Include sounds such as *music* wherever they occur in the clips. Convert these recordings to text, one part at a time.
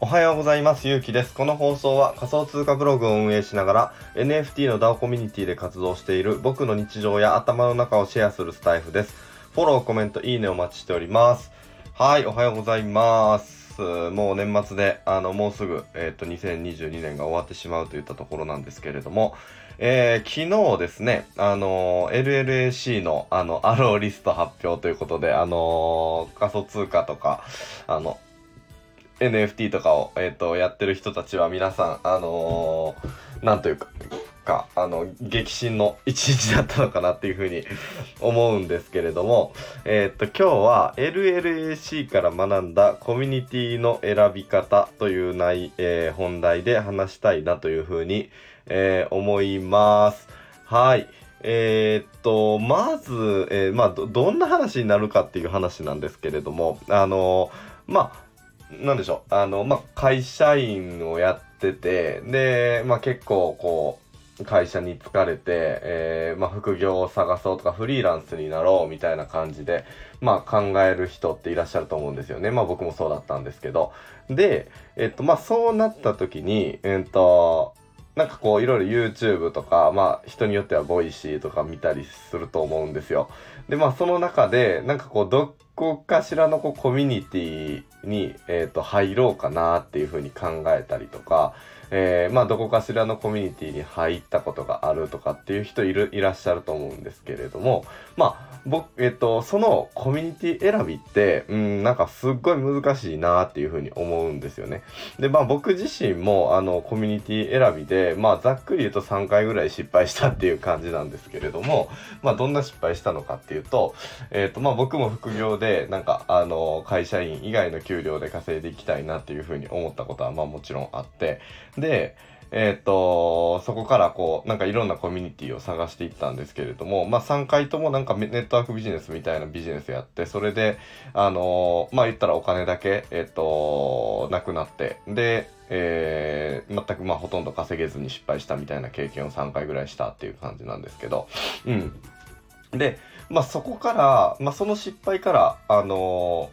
おはようございます。ゆうきです。この放送は仮想通貨ブログを運営しながら NFT の DAO コミュニティで活動している僕の日常や頭の中をシェアするスタイフです。フォロー、コメント、いいねお待ちしております。はい、おはようございます。もう年末で、あの、もうすぐ、えっ、ー、と、2022年が終わってしまうといったところなんですけれども、えー、昨日ですね、あのー、LLAC の、あの、アローリスト発表ということで、あの仮想通貨とか、あの、NFT とかを、えっ、と、やってる人たちは皆さん、あのー、なんというか、か、あの、激震の一日だったのかなっていうふうに思うんですけれども、*laughs* えっ、と、今日は LLAC から学んだコミュニティの選び方という内、えー、本題で話したいなというふうに、えー、思います。はい。えー、っと、まず、えー、まあど、どんな話になるかっていう話なんですけれども、あのまあ、なんでしょう、あの、まあ、会社員をやってて、で、まあ、結構こう、会社に疲れて、えー、まあ、副業を探そうとか、フリーランスになろうみたいな感じで、まあ、考える人っていらっしゃると思うんですよね。まあ、僕もそうだったんですけど。で、えっと、まあ、そうなった時に、えっと、なんかこういろいろ YouTube とか、まあ人によっては voicy とか見たりすると思うんですよ。で、まあその中で、なんかこうどこかしらのこうコミュニティに、えっ、と入ろうかなっていうふうに考えたりとか、えー、まあどこかしらのコミュニティに入ったことがあるとかっていう人いる、いらっしゃると思うんですけれども、まあ僕、えっと、そのコミュニティ選びって、うん、なんかすっごい難しいなっていうふうに思うんですよね。で、まあ僕自身も、あの、コミュニティ選びで、まあざっくり言うと3回ぐらい失敗したっていう感じなんですけれども、まあどんな失敗したのかっていうと、えっと、まあ僕も副業で、なんか、あの、会社員以外の給料で稼いでいきたいなっていうふうに思ったことは、まあもちろんあって、で、えっ、ー、と、そこからこう、なんかいろんなコミュニティを探していったんですけれども、まあ3回ともなんかネットワークビジネスみたいなビジネスやって、それで、あのー、まあ言ったらお金だけ、えっ、ー、と、なくなって、で、えー、全くまあほとんど稼げずに失敗したみたいな経験を3回ぐらいしたっていう感じなんですけど、うん。で、まあそこから、まあその失敗から、あの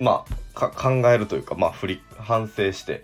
まあ、考えるというか、まあ振り、反省して、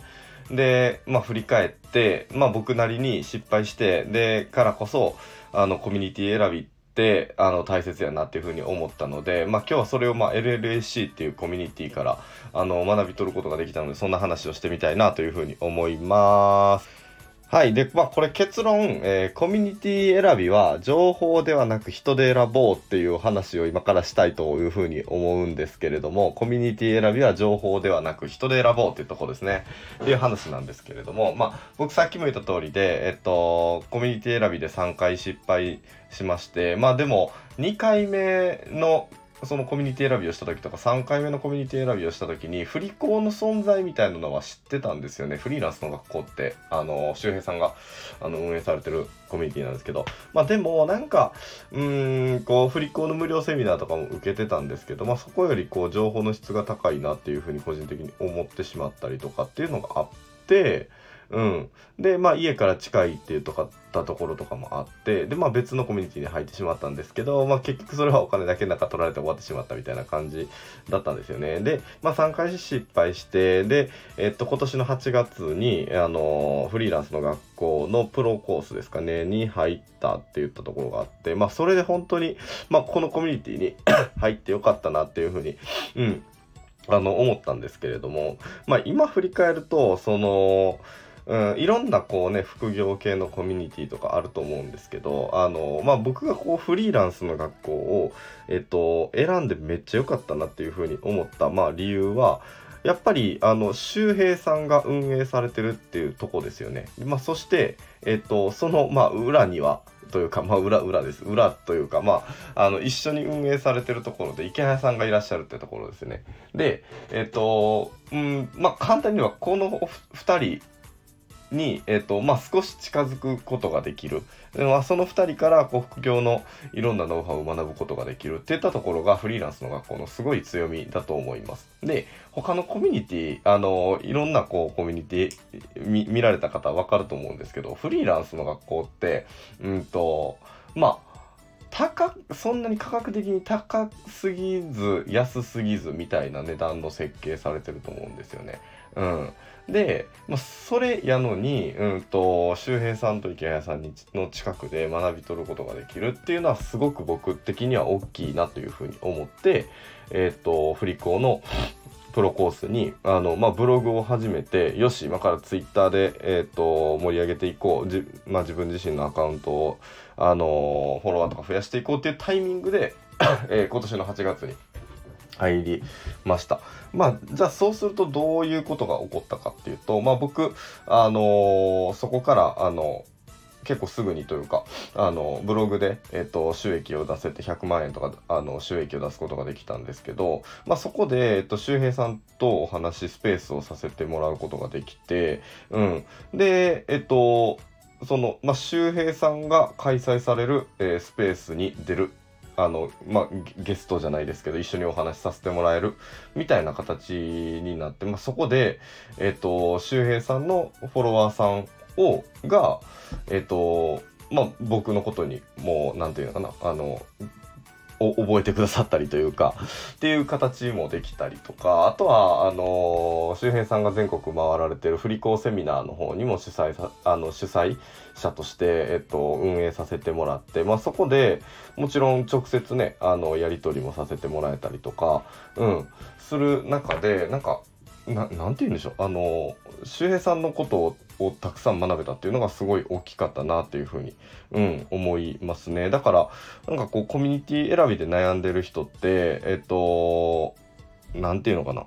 で、まあ振り返って、まあ僕なりに失敗して、で、からこそ、あの、コミュニティ選びって、あの、大切やなっていうふうに思ったので、まあ今日はそれをまあ LLAC っていうコミュニティから、あの、学び取ることができたので、そんな話をしてみたいなというふうに思います。はい。で、まあ、これ結論、えー、コミュニティ選びは情報ではなく人で選ぼうっていう話を今からしたいというふうに思うんですけれども、コミュニティ選びは情報ではなく人で選ぼうっていうところですね。っていう話なんですけれども、まあ、僕さっきも言った通りで、えっと、コミュニティ選びで3回失敗しまして、まあでも、2回目のそのコミュニティ選びをした時とか3回目のコミュニティ選びをした時に振り子の存在みたいなのは知ってたんですよね。フリーランスの学校って。あの周平さんがあの運営されてるコミュニティなんですけど。まあでもなんかうーんこう振り子の無料セミナーとかも受けてたんですけどまあそこよりこう情報の質が高いなっていうふうに個人的に思ってしまったりとかっていうのがあってうん。で、まあ家から近いっていうとかったところとかもあって、で、まあ別のコミュニティに入ってしまったんですけど、まあ結局それはお金だけなんか取られて終わってしまったみたいな感じだったんですよね。で、まあ3回失敗して、で、えっと今年の8月に、あの、フリーランスの学校のプロコースですかね、に入ったって言ったところがあって、まあそれで本当に、まあこのコミュニティに *coughs* 入ってよかったなっていうふうに、うん、あの、思ったんですけれども、まあ今振り返ると、その、うん、いろんなこうね、副業系のコミュニティとかあると思うんですけど、あの、まあ、僕がこうフリーランスの学校を、えっと、選んでめっちゃ良かったなっていうふうに思った、まあ、理由は、やっぱり、あの、周平さんが運営されてるっていうとこですよね。まあ、そして、えっと、その、まあ、裏には、というか、まあ、裏、裏です。裏というか、まあ、あの、一緒に運営されてるところで、池谷さんがいらっしゃるってところですね。で、えっと、うん、まあ、簡単には、この二人、に、え、ー、と、まあ、少し近づくことができる。まあ、その2人からこう副業のいろんなノウハウを学ぶことができるっていったところがフリーランスの学校のすごい強みだと思います。で、他のコミュニティ、あの、いろんなこうコミュニティ見られた方はわかると思うんですけど、フリーランスの学校って、うんと、まあ、高そんなに価格的に高すぎず安すぎずみたいな値段の設計されてると思うんですよね。うん、で、まあ、それやのに、うんと、周平さんと池谷さんにの近くで学び取ることができるっていうのはすごく僕的には大きいなというふうに思って、えっ、ー、と、振り子のプロコースにあの、まあ、ブログを始めてよし今からツイッターで、えーと、盛り上げていこう。じ、まあ、自分自身のアカウントを、あのフォロワーとか増やしていこうっていうタイミングで、えー、今年の8月に入りました。まあ、じゃあそうするとどういうことが起こったかっていうと、まあ僕、あのー、そこから、あの結構すぐにというか、あの、ブログで、えっ、と、収益を出せて100万円とか、あの、収益を出すことができたんですけど、まあ、そこで、えっ、と、周平さんとお話、スペースをさせてもらうことができて、うん。で、えっ、と、その、まあ、周平さんが開催される、えー、スペースに出るあの、まあ、ゲストじゃないですけど、一緒にお話しさせてもらえる、みたいな形になって、まあ、そこで、えっ、ー、と、周平さんのフォロワーさんを、が、えっ、ー、と、まあ、僕のことに、もう、なんていうのかな、あの、を覚えてくださったりというか、っていう形もできたりとか、あとは、あのー、周平さんが全国回られてる振り子セミナーの方にも主催さ、あの、主催者として、えっと、運営させてもらって、まあ、そこでもちろん直接ね、あの、やり取りもさせてもらえたりとか、うん、する中で、なんか、ななんて言うんでしょう、あの、周平さんのことををたくさん学べたっていうのがすごい大きかったなっていうふうに、うん、思いますね。だから、なんかこう、コミュニティ選びで悩んでる人って、えっと、なんていうのかな。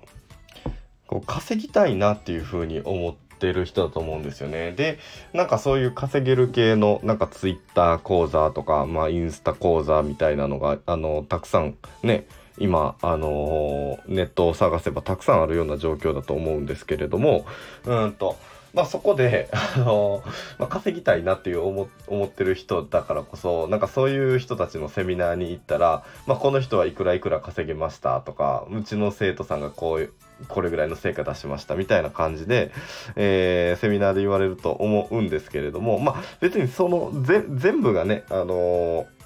こう、稼ぎたいなっていうふうに思ってる人だと思うんですよね。で、なんかそういう稼げる系の、なんかツイッター講座とか、まあインスタ講座みたいなのが、あの、たくさんね、今、あのー、ネットを探せばたくさんあるような状況だと思うんですけれども、うんと、まあそこで、あの、まあ、稼ぎたいなっていう思思ってる人だからこそ、なんかそういう人たちのセミナーに行ったら、まあこの人はいくらいくら稼げましたとか、うちの生徒さんがこういう、これぐらいの成果出しましたみたいな感じで、えー、セミナーで言われると思うんですけれども、まあ別にその全部がね、あのー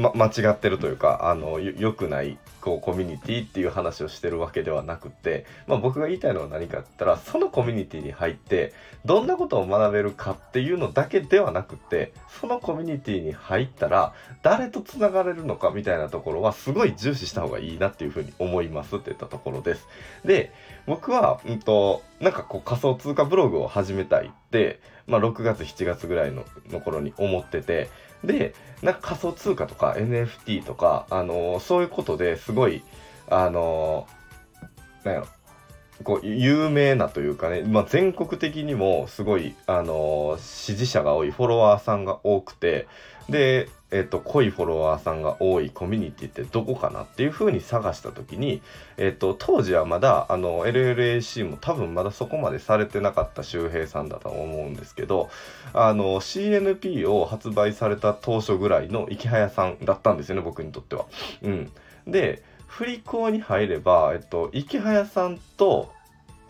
ま、間違ってるというか、あの、良くない、こう、コミュニティっていう話をしてるわけではなくて、まあ僕が言いたいのは何かって言ったら、そのコミュニティに入って、どんなことを学べるかっていうのだけではなくて、そのコミュニティに入ったら、誰と繋がれるのかみたいなところは、すごい重視した方がいいなっていうふうに思いますって言ったところです。で、僕は、うんと、なんかこう仮想通貨ブログを始めたいって、まあ6月、7月ぐらいの頃に思ってて、で、なんか仮想通貨とか NFT とか、あのー、そういうことですごい、あのー、なんやろ、こう、有名なというかね、まあ、全国的にもすごい、あのー、支持者が多い、フォロワーさんが多くて、で、えっと、濃いフォロワーさんが多いコミュニティってどこかなっていうふうに探したときに、えっと、当時はまだ、あの、LLAC も多分まだそこまでされてなかった周平さんだと思うんですけど、あの、CNP を発売された当初ぐらいの池早さんだったんですよね、僕にとっては。うん。で、振り子に入れば、えっと、池早さんと、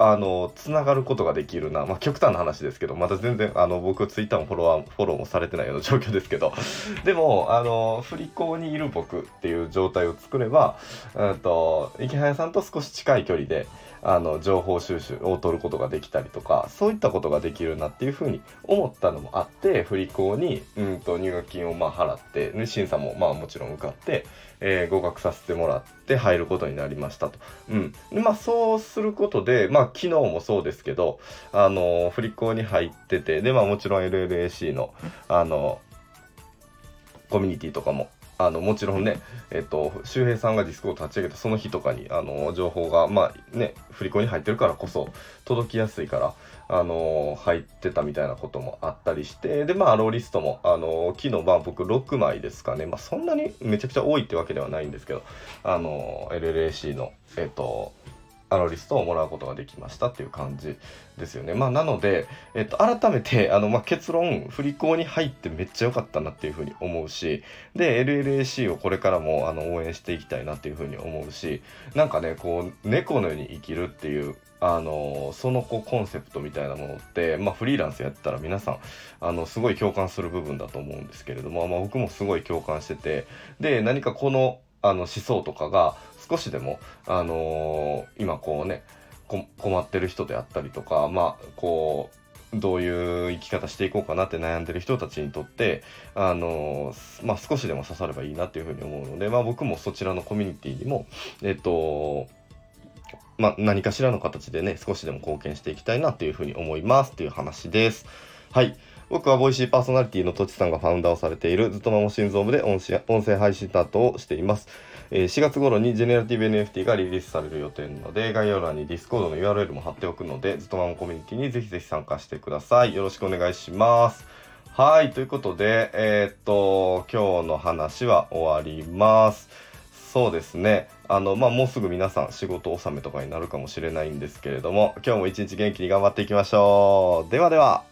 あの、つながることができるな。まあ、極端な話ですけど、まだ全然、あの、僕、ツイッターもフォロワー、フォローもされてないような状況ですけど、*laughs* でも、あの、振り子にいる僕っていう状態を作れば、うんと、池早さんと少し近い距離で、あの、情報収集を取ることができたりとか、そういったことができるなっていうふうに思ったのもあって、振り子に、うんと、入学金をまあ払って、審査もまあもちろん受かって、えー、合格させてもらって入ることになりましたと。うん。で、まあそうすることで、まあ昨日もそうですけど、あの、振り子に入ってて、で、まあもちろん LLAC の、あの、コミュニティとかもあの、もちろんね、*laughs* えっと、周平さんがディスクを立ち上げたその日とかに、あの、情報が、まあね、振り子に入ってるからこそ届きやすいから、あの、入ってたみたいなこともあったりして、で、まあ、ローリストも、あの、昨日、まあ僕6枚ですかね、まあそんなにめちゃくちゃ多いってわけではないんですけど、あの、LLAC の、えっと、あのリストをもらうことができましたっていう感じですよね。まあ、なので、えっと、改めてあの、まあ、結論振り子に入ってめっちゃ良かったなっていうふうに思うしで LLAC をこれからもあの応援していきたいなっていうふうに思うしなんかねこう猫のように生きるっていうあのそのこうコンセプトみたいなものって、まあ、フリーランスやったら皆さんあのすごい共感する部分だと思うんですけれども、まあ、僕もすごい共感しててで何かこのあの思想とかが少しでも、あのー、今こうね困ってる人であったりとかまあこうどういう生き方していこうかなって悩んでる人たちにとって、あの、まあ、少しでも刺さればいいなっていうふうに思うので、まあ、僕もそちらのコミュニティにも、えっと、まあ、何かしらの形でね、少しでも貢献していきたいなっていうふうに思いますっていう話です。はい。僕はボイシーパーソナリティのとちさんがファウンダーをされているずっとまも心臓部で音声配信担当をしています。えー、4月頃にジェネラティブ NFT がリリースされる予定なので、概要欄に Discord の URL も貼っておくので、ずっとまもコミュニティにぜひぜひ参加してください。よろしくお願いします。はい、ということで、えー、っと、今日の話は終わります。そうですね。あの、まあ、もうすぐ皆さん仕事納めとかになるかもしれないんですけれども、今日も一日元気に頑張っていきましょう。ではでは。